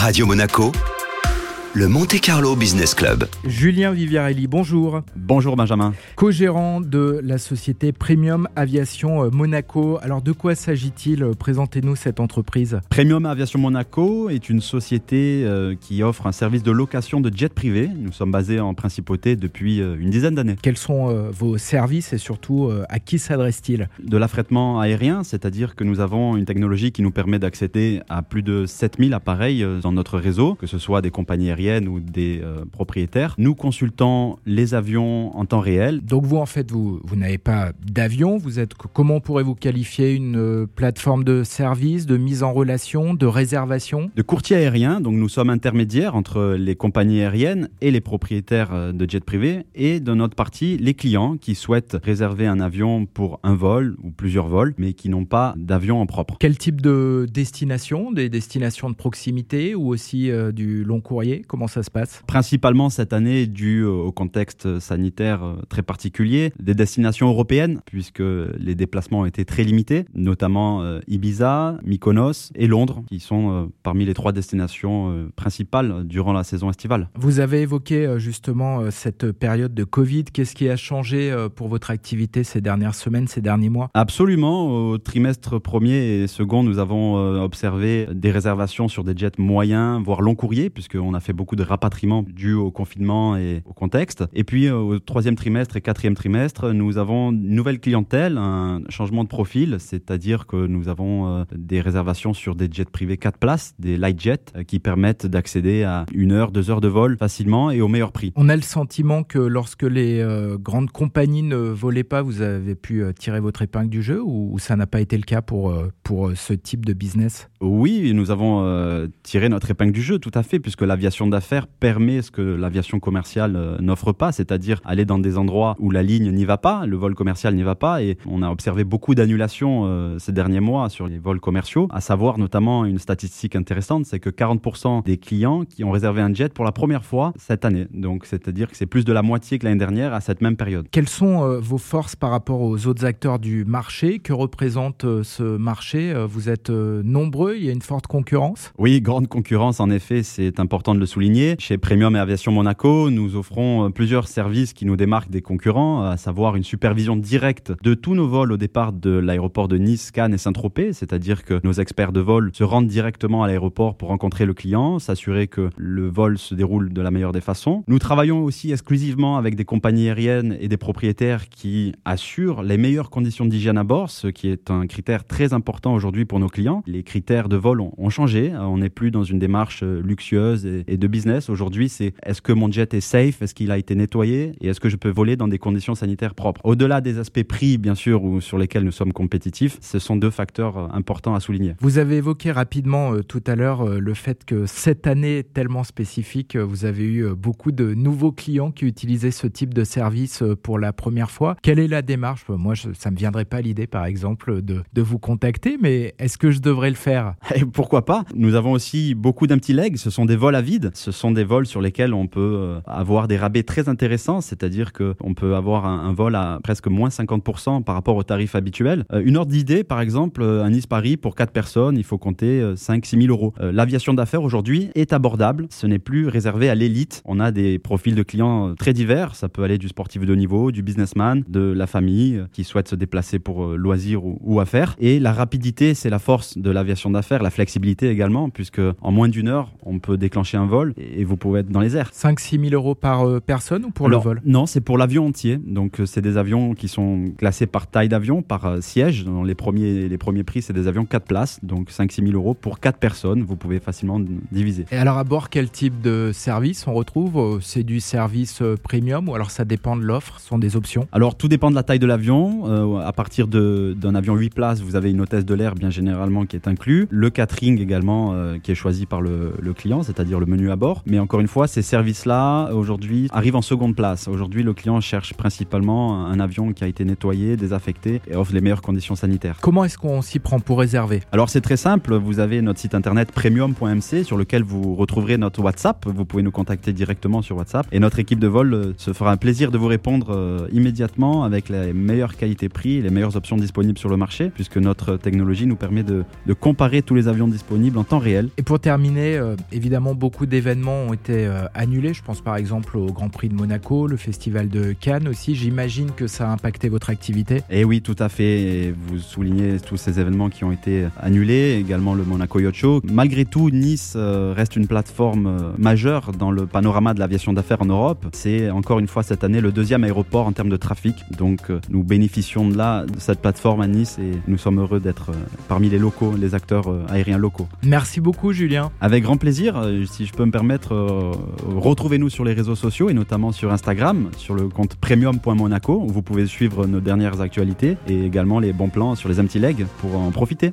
Radio Monaco, le Monte Carlo Business Club. Julien Viviarelli, bonjour. Bonjour Benjamin. Co-gérant de la société Premium Aviation euh, Monaco. Alors de quoi s'agit-il Présentez-nous cette entreprise. Premium Aviation Monaco est une société euh, qui offre un service de location de jets privés. Nous sommes basés en principauté depuis euh, une dizaine d'années. Quels sont vos services et surtout à qui s'adresse-t-il? De l'affrètement aérien, c'est-à-dire que nous avons une technologie qui nous permet d'accéder à plus de 7000 appareils dans notre réseau, que ce soit des compagnies aériennes ou des euh, propriétaires. Nous consultons les avions en temps réel. Donc vous, en fait, vous, vous n'avez pas d'avion. Vous êtes, comment pourrez-vous qualifier? Une euh, plateforme de service, de mise en relation, de réservation? De courtier aérien. Donc nous sommes intermédiaires entre les compagnies aériennes et les propriétaires euh, de jets privés et de notre partie, les clients qui souhaitent réserver un avion pour un vol ou plusieurs vols, mais qui n'ont pas d'avion en propre. Quel type de destination? Des destinations de proximité ou aussi du long courrier? Comment ça se passe Principalement cette année, dû au contexte sanitaire euh, très particulier, des destinations européennes, puisque les déplacements ont été très limités, notamment euh, Ibiza, Mykonos et Londres, qui sont euh, parmi les trois destinations principales durant la saison estivale. Vous avez évoqué justement cette période de Covid. Qu'est-ce qui a changé pour votre activité ces dernières semaines, ces derniers mois? Absolument. Au trimestre premier et second, nous avons observé des réservations sur des jets moyens, voire long courrier, puisqu'on a fait beaucoup de rapatriement dû au confinement et au contexte. Et puis euh, au troisième trimestre et quatrième trimestre, nous avons une nouvelle clientèle, un changement de profil, c'est-à-dire que nous avons euh, des réservations sur des jets privés 4 places, des light jets, euh, qui permettent d'accéder à une heure, deux heures de vol facilement et au meilleur prix. On a le sentiment que lorsque les grandes compagnies ne volaient pas, vous avez pu tirer votre épingle du jeu ou, ça n'a pas été le cas pour, pour ce type de business? Oui, nous avons tiré notre épingle du jeu, tout à fait, puisque l'aviation d'affaires permet ce que l'aviation commerciale euh, n'offre pas, c'est-à-dire aller dans des endroits où la ligne n'y va pas, le vol commercial n'y va pas, et on a observé beaucoup d'annulations euh, ces derniers mois sur les vols commerciaux, à savoir notamment une statistique intéressante, c'est que 40% des clients qui ont réservé un jet pour la première fois cette année, donc c'est-à-dire que c'est plus de la moitié que l'année dernière à cette même période. Quelles sont euh, vos forces par rapport aux autres acteurs du marché? Que représente ce marché? Vous êtes nombreux, il y a une forte concurrence? Oui, grande concurrence en effet, c'est important de le souligner. Chez Premium et Aviation Monaco, nous offrons euh, plusieurs services qui nous démarquent des concurrents, à savoir une supervision directe de tous nos vols au départ de l'aéroport de Nice, Cannes et Saint-Tropez, c'est-à-dire que nos experts de vol se rendent directement à l'aéroport pour rencontrer le client, s'assurer que le vol se déroule de la meilleure des façons. Nous travaillons aussi exclusivement avec des compagnies aériennes et des propriétaires qui assurent les meilleures conditions d'hygiène à bord, ce qui est un critère très important aujourd'hui pour nos clients. Les critères de vol ont, changé, on n'est plus dans une démarche euh, luxueuse et de business aujourd'hui, c'est est-ce que mon jet est safe, est-ce qu'il a été nettoyé? Et est-ce que je peux voler dans des conditions sanitaires propres? Au-delà des aspects prix, bien sûr, ou sur lesquels nous sommes compétitifs, ce sont deux facteurs euh, importants à souligner. Vous avez évoqué rapidement euh, tout à l'heure euh, le fait que cette année tellement spécifique, vous avez eu beaucoup de nouveaux clients qui utilisaient ce type de service pour la première fois. Quelle est la démarche? Moi, ça me viendrait pas l'idée, par exemple, de, de vous contacter, mais est-ce que je devrais le faire? Et Pourquoi pas? Nous avons aussi beaucoup d'un petit leg. Ce sont des vols à vide. Ce sont des vols sur lesquels on peut euh, avoir des rabais très intéressants, c'est-à-dire qu'on peut avoir un, vol à presque moins 50% par rapport au tarif habituel. Euh, une ordre d'idée, par exemple, euh, un Nice-Paris pour 4 personnes, il faut compter 5-6 000 euros. L'aviation d'affaires aujourd'hui est abordable, ce n'est plus réservé à l'élite. On a des profils de clients très divers, ça peut aller du sportif de niveau, du businessman, de la famille qui souhaite se déplacer pour loisir ou, ou affaires. Et la rapidité, c'est la force de l'aviation d'affaires, la flexibilité également, puisque en moins d'une heure, on peut déclencher un vol et vous pouvez être dans les airs. 5-6 000 euros par euh, personne ou pour le vol? Non, c'est pour l'avion entier. Donc, euh, c'est des avions qui sont classés par taille d'avion, par euh, siège. Dans les premiers, les premiers prix, c'est des avions 4 places. Donc, 5-6 000 euros pour 4 personnes. Vous pouvez facilement diviser. Et alors, à bord, quel type de service on retrouve? C'est du service premium ou alors ça dépend de l'offre? Ce sont des options? Alors, tout dépend de la taille de l'avion. à partir d'un avion 8 places, vous avez une hôtesse de l'air, bien généralement, qui est inclus. Le catering également, qui est choisi par le, le client, c'est-à-dire le menu à Mais encore une fois, ces services-là, aujourd'hui, arrivent en seconde place. Aujourd'hui, le client cherche principalement un avion qui a été nettoyé, désaffecté et offre les meilleures conditions sanitaires. Comment est-ce qu'on s'y prend pour réserver? Alors c'est très simple, vous avez notre site internet premium.mc sur lequel vous retrouverez notre WhatsApp. Vous pouvez nous contacter directement sur WhatsApp et notre équipe de vol euh, se fera un plaisir de vous répondre euh, immédiatement avec les meilleures qualités-prix, les meilleures options disponibles sur le marché puisque notre technologie nous permet de, de comparer tous les avions disponibles en temps réel. Et pour terminer, euh, évidemment, beaucoup d'événements ont été euh, annulés. Je pense par exemple au Grand Prix de Monaco, le Festival de Cannes aussi. J'imagine que ça a impacté votre activité. Et oui, tout à fait. Vous soulignez tous ces événements qui ont été annulés, également le Monaco Yacht Show. Malgré tout, Nice euh, reste une plateforme majeure dans le panorama de l'aviation d'affaires en Europe. C'est encore une fois cette année le deuxième aéroport en termes de trafic. Donc nous bénéficions de là, de cette plateforme à Nice et nous sommes heureux d'être parmi les locaux, les acteurs aériens locaux. Merci beaucoup Julien. Avec grand plaisir, si je peux me permettre, retrouvez-nous sur les réseaux sociaux et notamment sur Instagram, sur le compte premium.monaco où vous pouvez suivre nos dernières actualités et également les bons plans sur les empty legs pour en profiter.